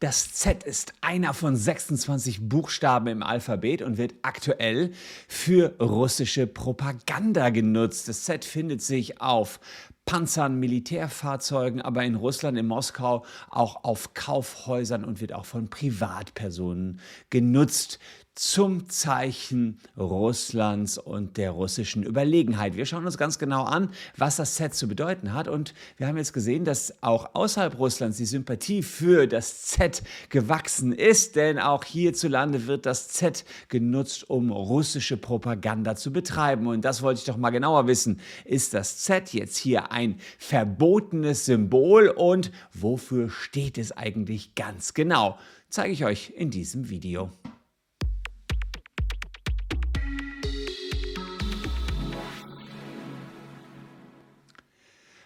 Das Z ist einer von 26 Buchstaben im Alphabet und wird aktuell für russische Propaganda genutzt. Das Z findet sich auf Panzern, Militärfahrzeugen, aber in Russland, in Moskau auch auf Kaufhäusern und wird auch von Privatpersonen genutzt zum Zeichen Russlands und der russischen Überlegenheit. Wir schauen uns ganz genau an, was das Z zu bedeuten hat. Und wir haben jetzt gesehen, dass auch außerhalb Russlands die Sympathie für das Z gewachsen ist, denn auch hierzulande wird das Z genutzt, um russische Propaganda zu betreiben. Und das wollte ich doch mal genauer wissen. Ist das Z jetzt hier ein verbotenes Symbol und wofür steht es eigentlich ganz genau? Zeige ich euch in diesem Video.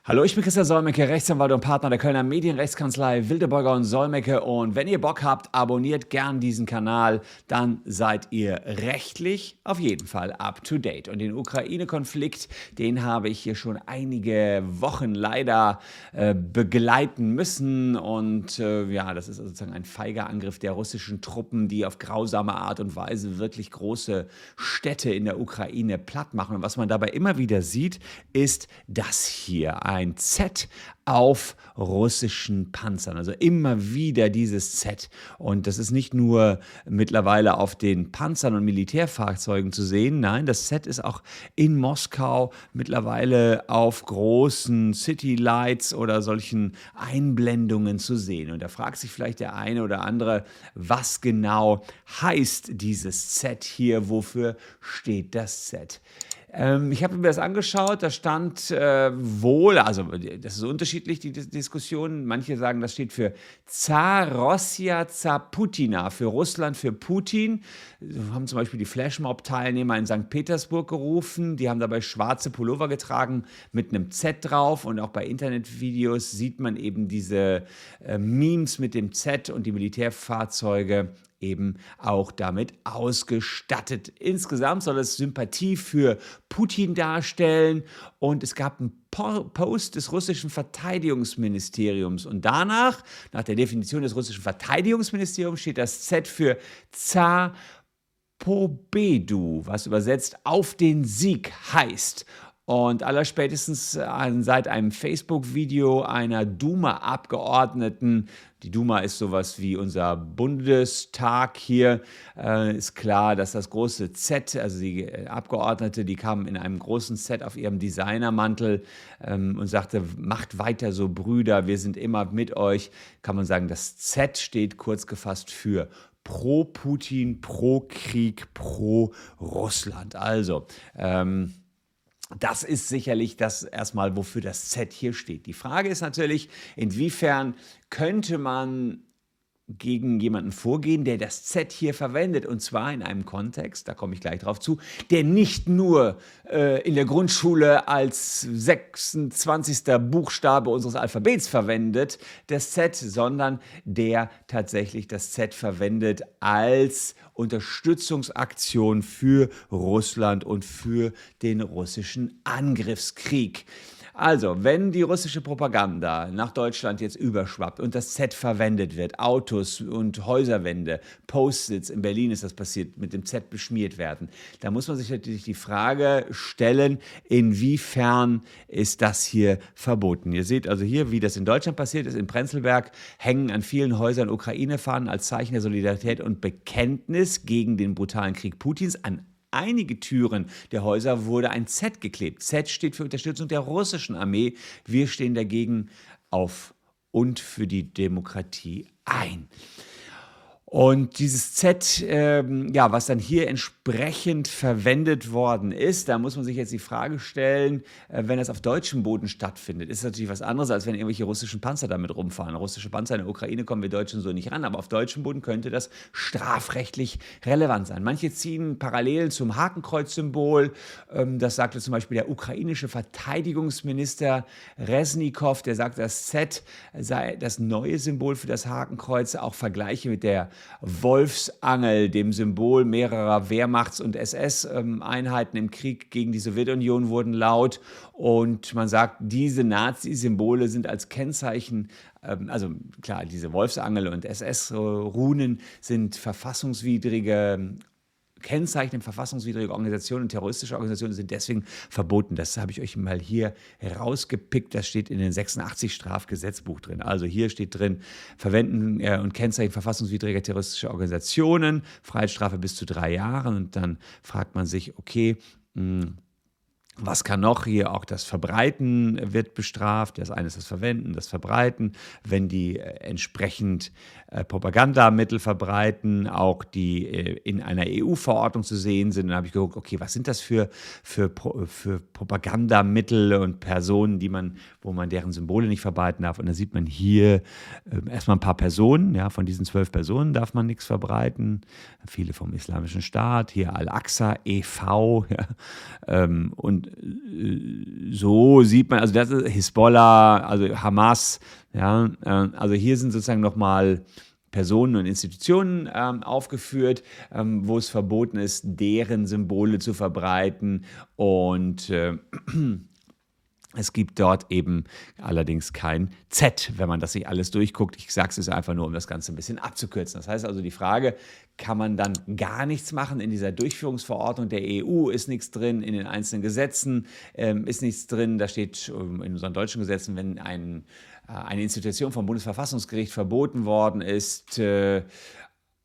Hallo, ich bin Christian Solmecke, Rechtsanwalt und Partner der Kölner Medienrechtskanzlei Wildeborger und Solmecke. Und wenn ihr Bock habt, abonniert gern diesen Kanal, dann seid ihr rechtlich auf jeden Fall up to date. Und den Ukraine-Konflikt, den habe ich hier schon einige Wochen leider äh, begleiten müssen. Und äh, ja, das ist sozusagen ein feiger Angriff der russischen Truppen, die auf grausame Art und Weise wirklich große Städte in der Ukraine platt machen. Und was man dabei immer wieder sieht, ist das hier ein Z auf russischen Panzern. Also immer wieder dieses Z. Und das ist nicht nur mittlerweile auf den Panzern und Militärfahrzeugen zu sehen. Nein, das Z ist auch in Moskau mittlerweile auf großen City Lights oder solchen Einblendungen zu sehen. Und da fragt sich vielleicht der eine oder andere, was genau heißt dieses Z hier? Wofür steht das Z? Ähm, ich habe mir das angeschaut, da stand äh, wohl, also das ist unterschiedlich, die Diskussion. Manche sagen, das steht für Zar Rossia Zaputina, für Russland, für Putin. Wir haben zum Beispiel die Flashmob-Teilnehmer in St. Petersburg gerufen. Die haben dabei schwarze Pullover getragen mit einem Z drauf. Und auch bei Internetvideos sieht man eben diese äh, Memes mit dem Z und die Militärfahrzeuge eben auch damit ausgestattet. Insgesamt soll es Sympathie für Putin darstellen und es gab einen Post des russischen Verteidigungsministeriums und danach, nach der Definition des russischen Verteidigungsministeriums, steht das Z für Zar Pobedu, was übersetzt auf den Sieg heißt. Und allerspätestens äh, seit einem Facebook-Video einer Duma-Abgeordneten, die Duma ist sowas wie unser Bundestag hier, äh, ist klar, dass das große Z, also die äh, Abgeordnete, die kam in einem großen Set auf ihrem Designermantel ähm, und sagte, macht weiter so Brüder, wir sind immer mit euch. Kann man sagen, das Z steht kurz gefasst für pro Putin, pro Krieg, pro Russland. Also, ähm, das ist sicherlich das erstmal, wofür das Z hier steht. Die Frage ist natürlich, inwiefern könnte man gegen jemanden vorgehen, der das Z hier verwendet. Und zwar in einem Kontext, da komme ich gleich drauf zu, der nicht nur äh, in der Grundschule als 26. Buchstabe unseres Alphabets verwendet, das Z, sondern der tatsächlich das Z verwendet als Unterstützungsaktion für Russland und für den russischen Angriffskrieg. Also, wenn die russische Propaganda nach Deutschland jetzt überschwappt und das Z verwendet wird, Autos und Häuserwände, Post-its, in Berlin ist das passiert, mit dem Z beschmiert werden, da muss man sich natürlich die Frage stellen, inwiefern ist das hier verboten? Ihr seht also hier, wie das in Deutschland passiert ist. In Prenzlberg hängen an vielen Häusern Ukraine-Fahnen als Zeichen der Solidarität und Bekenntnis gegen den brutalen Krieg Putins an einige Türen der Häuser wurde ein Z geklebt. Z steht für Unterstützung der russischen Armee. Wir stehen dagegen auf und für die Demokratie ein. Und dieses Z, ähm, ja, was dann hier entsprechend verwendet worden ist, da muss man sich jetzt die Frage stellen, äh, wenn das auf deutschem Boden stattfindet, ist das natürlich was anderes, als wenn irgendwelche russischen Panzer damit rumfahren. Russische Panzer in der Ukraine kommen wir Deutschen so nicht ran, aber auf deutschem Boden könnte das strafrechtlich relevant sein. Manche ziehen Parallelen zum Hakenkreuz-Symbol. Ähm, das sagte zum Beispiel der ukrainische Verteidigungsminister Resnikow, der sagt, das Z sei das neue Symbol für das Hakenkreuz, auch Vergleiche mit der Wolfsangel, dem Symbol mehrerer Wehrmachts- und SS-Einheiten im Krieg gegen die Sowjetunion, wurden laut. Und man sagt, diese Nazi-Symbole sind als Kennzeichen ähm, also klar, diese Wolfsangel und SS-Runen sind verfassungswidrige Kennzeichen verfassungswidrige Organisationen und terroristische Organisationen sind deswegen verboten. Das habe ich euch mal hier herausgepickt. Das steht in den 86 Strafgesetzbuch drin. Also hier steht drin, Verwenden äh, und Kennzeichen verfassungswidriger terroristischer Organisationen, Freiheitsstrafe bis zu drei Jahren. Und dann fragt man sich, okay, mh, hm, was kann noch hier? Auch das Verbreiten wird bestraft. Das eine ist das Verwenden, das Verbreiten. Wenn die äh, entsprechend äh, Propagandamittel verbreiten, auch die äh, in einer EU-Verordnung zu sehen sind, dann habe ich geguckt, okay, was sind das für, für, für Propagandamittel und Personen, die man, wo man deren Symbole nicht verbreiten darf. Und da sieht man hier äh, erstmal ein paar Personen. Ja, von diesen zwölf Personen darf man nichts verbreiten. Viele vom Islamischen Staat. Hier Al-Aqsa e.V. Ja, ähm, und äh, so sieht man, also das ist Hisbollah, also Hamas, ja, äh, also hier sind sozusagen nochmal Personen und Institutionen ähm, aufgeführt, ähm, wo es verboten ist, deren Symbole zu verbreiten und äh, es gibt dort eben allerdings kein Z, wenn man das sich alles durchguckt. Ich sage es einfach nur, um das Ganze ein bisschen abzukürzen. Das heißt also, die Frage, kann man dann gar nichts machen in dieser Durchführungsverordnung der EU, ist nichts drin, in den einzelnen Gesetzen ähm, ist nichts drin. Da steht ähm, in unseren deutschen Gesetzen, wenn ein, äh, eine Institution vom Bundesverfassungsgericht verboten worden ist, äh,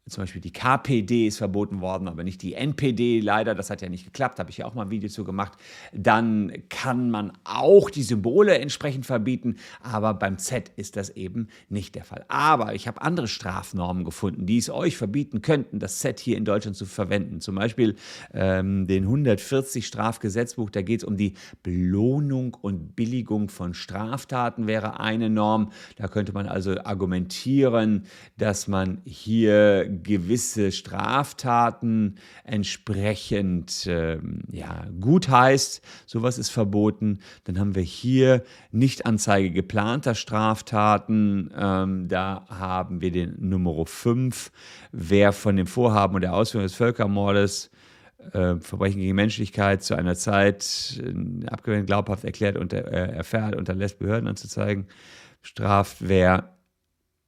zum Beispiel die KPD ist verboten worden, aber nicht die NPD. Leider, das hat ja nicht geklappt, habe ich ja auch mal ein Video zu gemacht. Dann kann man auch die Symbole entsprechend verbieten, aber beim Z ist das eben nicht der Fall. Aber ich habe andere Strafnormen gefunden, die es euch verbieten könnten, das Z hier in Deutschland zu verwenden. Zum Beispiel ähm, den 140 Strafgesetzbuch, da geht es um die Belohnung und Billigung von Straftaten, wäre eine Norm. Da könnte man also argumentieren, dass man hier gewisse Straftaten entsprechend äh, ja, gut heißt. Sowas ist verboten. Dann haben wir hier Nichtanzeige geplanter Straftaten. Ähm, da haben wir den Nummer 5. Wer von dem Vorhaben und der Ausführung des Völkermordes äh, Verbrechen gegen Menschlichkeit zu einer Zeit äh, abgewendet glaubhaft erklärt und äh, erfährt, unterlässt Behörden anzuzeigen, straft wer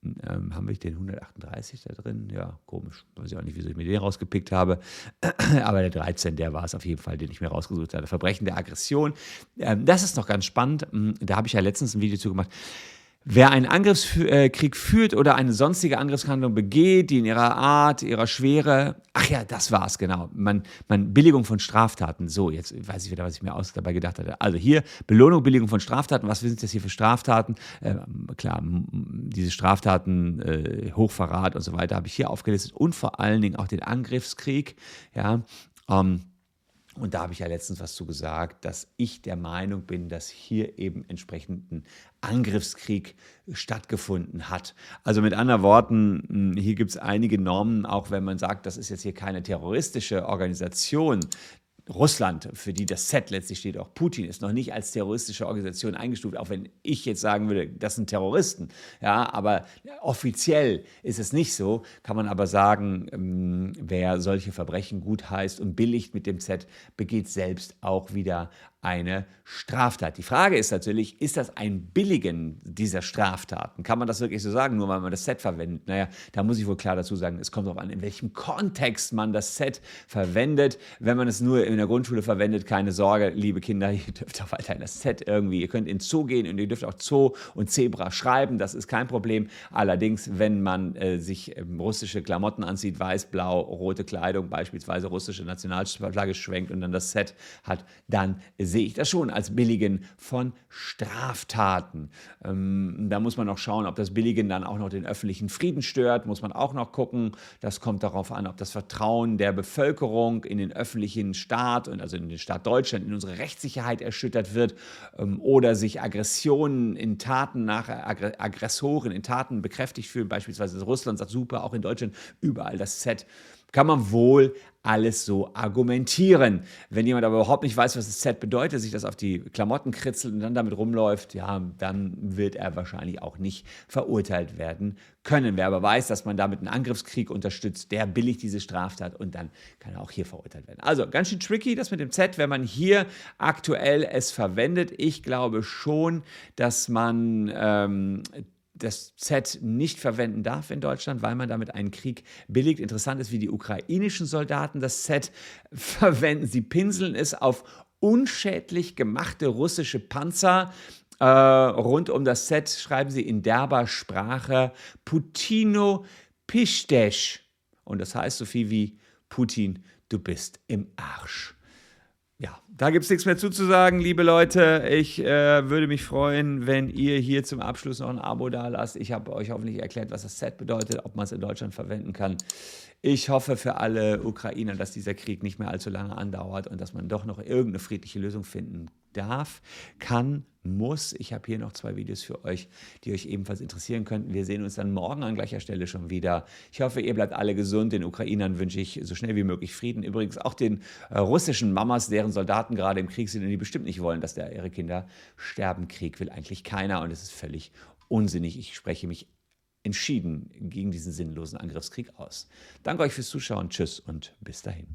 ähm, haben wir den 138 da drin? Ja, komisch. Weiß ich auch nicht, wieso ich mir den rausgepickt habe. Aber der 13, der war es auf jeden Fall, den ich mir rausgesucht hatte. Verbrechen der Aggression. Ähm, das ist noch ganz spannend. Hm, da habe ich ja letztens ein Video zu gemacht. Wer einen Angriffskrieg führt oder eine sonstige Angriffshandlung begeht, die in ihrer Art, ihrer Schwere, ach ja, das war's, genau. Man, man Billigung von Straftaten. So, jetzt weiß ich wieder, was ich mir aus dabei gedacht hatte. Also hier Belohnung, Billigung von Straftaten. Was sind das hier für Straftaten? Äh, klar, diese Straftaten, äh, Hochverrat und so weiter habe ich hier aufgelistet und vor allen Dingen auch den Angriffskrieg. Ja, ähm, und da habe ich ja letztens was zu gesagt, dass ich der Meinung bin, dass hier eben entsprechend ein Angriffskrieg stattgefunden hat. Also mit anderen Worten, hm, hier gibt es einige Normen, auch wenn man sagt, das ist jetzt hier keine terroristische Organisation, Russland, für die das Z letztlich steht, auch Putin, ist noch nicht als terroristische Organisation eingestuft, auch wenn ich jetzt sagen würde, das sind Terroristen. Ja, aber offiziell ist es nicht so, kann man aber sagen, ähm, wer solche Verbrechen gutheißt und billigt mit dem Z, begeht selbst auch wieder eine Straftat. Die Frage ist natürlich, ist das ein Billigen dieser Straftaten? Kann man das wirklich so sagen, nur weil man das Set verwendet? Naja, da muss ich wohl klar dazu sagen, es kommt darauf an, in welchem Kontext man das Set verwendet. Wenn man es nur in der Grundschule verwendet, keine Sorge, liebe Kinder, ihr dürft auch weiterhin das Set irgendwie, ihr könnt in Zoo gehen und ihr dürft auch Zoo und Zebra schreiben, das ist kein Problem. Allerdings, wenn man äh, sich äh, russische Klamotten anzieht, weiß, blau, rote Kleidung, beispielsweise russische Nationalflagge schwenkt und dann das Set hat, dann sehe ich das schon als Billigen von Straftaten. Ähm, da muss man noch schauen, ob das Billigen dann auch noch den öffentlichen Frieden stört, muss man auch noch gucken. Das kommt darauf an, ob das Vertrauen der Bevölkerung in den öffentlichen Staat und also in den Staat Deutschland, in unsere Rechtssicherheit erschüttert wird ähm, oder sich Aggressionen in Taten nach Aggressoren in Taten bekräftigt fühlen. Beispielsweise Russland sagt super, auch in Deutschland überall das Z kann man wohl alles so argumentieren. Wenn jemand aber überhaupt nicht weiß, was das Z bedeutet, sich das auf die Klamotten kritzelt und dann damit rumläuft, ja, dann wird er wahrscheinlich auch nicht verurteilt werden können. Wer aber weiß, dass man damit einen Angriffskrieg unterstützt, der billigt diese Straftat und dann kann er auch hier verurteilt werden. Also ganz schön tricky, das mit dem Z, wenn man hier aktuell es verwendet. Ich glaube schon, dass man ähm, das Z nicht verwenden darf in Deutschland, weil man damit einen Krieg billigt. Interessant ist, wie die ukrainischen Soldaten das Z verwenden. Sie pinseln es auf unschädlich gemachte russische Panzer. Äh, rund um das Set schreiben sie in derber Sprache Putino Pistesch. Und das heißt so viel wie Putin, du bist im Arsch. Ja, da gibt es nichts mehr zuzusagen, liebe Leute. Ich äh, würde mich freuen, wenn ihr hier zum Abschluss noch ein Abo da lasst. Ich habe euch hoffentlich erklärt, was das Set bedeutet, ob man es in Deutschland verwenden kann. Ich hoffe für alle Ukrainer, dass dieser Krieg nicht mehr allzu lange andauert und dass man doch noch irgendeine friedliche Lösung finden darf, kann, muss. Ich habe hier noch zwei Videos für euch, die euch ebenfalls interessieren könnten. Wir sehen uns dann morgen an gleicher Stelle schon wieder. Ich hoffe, ihr bleibt alle gesund. Den Ukrainern wünsche ich so schnell wie möglich Frieden. Übrigens auch den äh, russischen Mamas, deren Soldaten gerade im Krieg sind und die bestimmt nicht wollen, dass der, ihre Kinder sterben. Krieg will eigentlich keiner und es ist völlig unsinnig. Ich spreche mich entschieden gegen diesen sinnlosen Angriffskrieg aus. Danke euch fürs Zuschauen. Tschüss und bis dahin.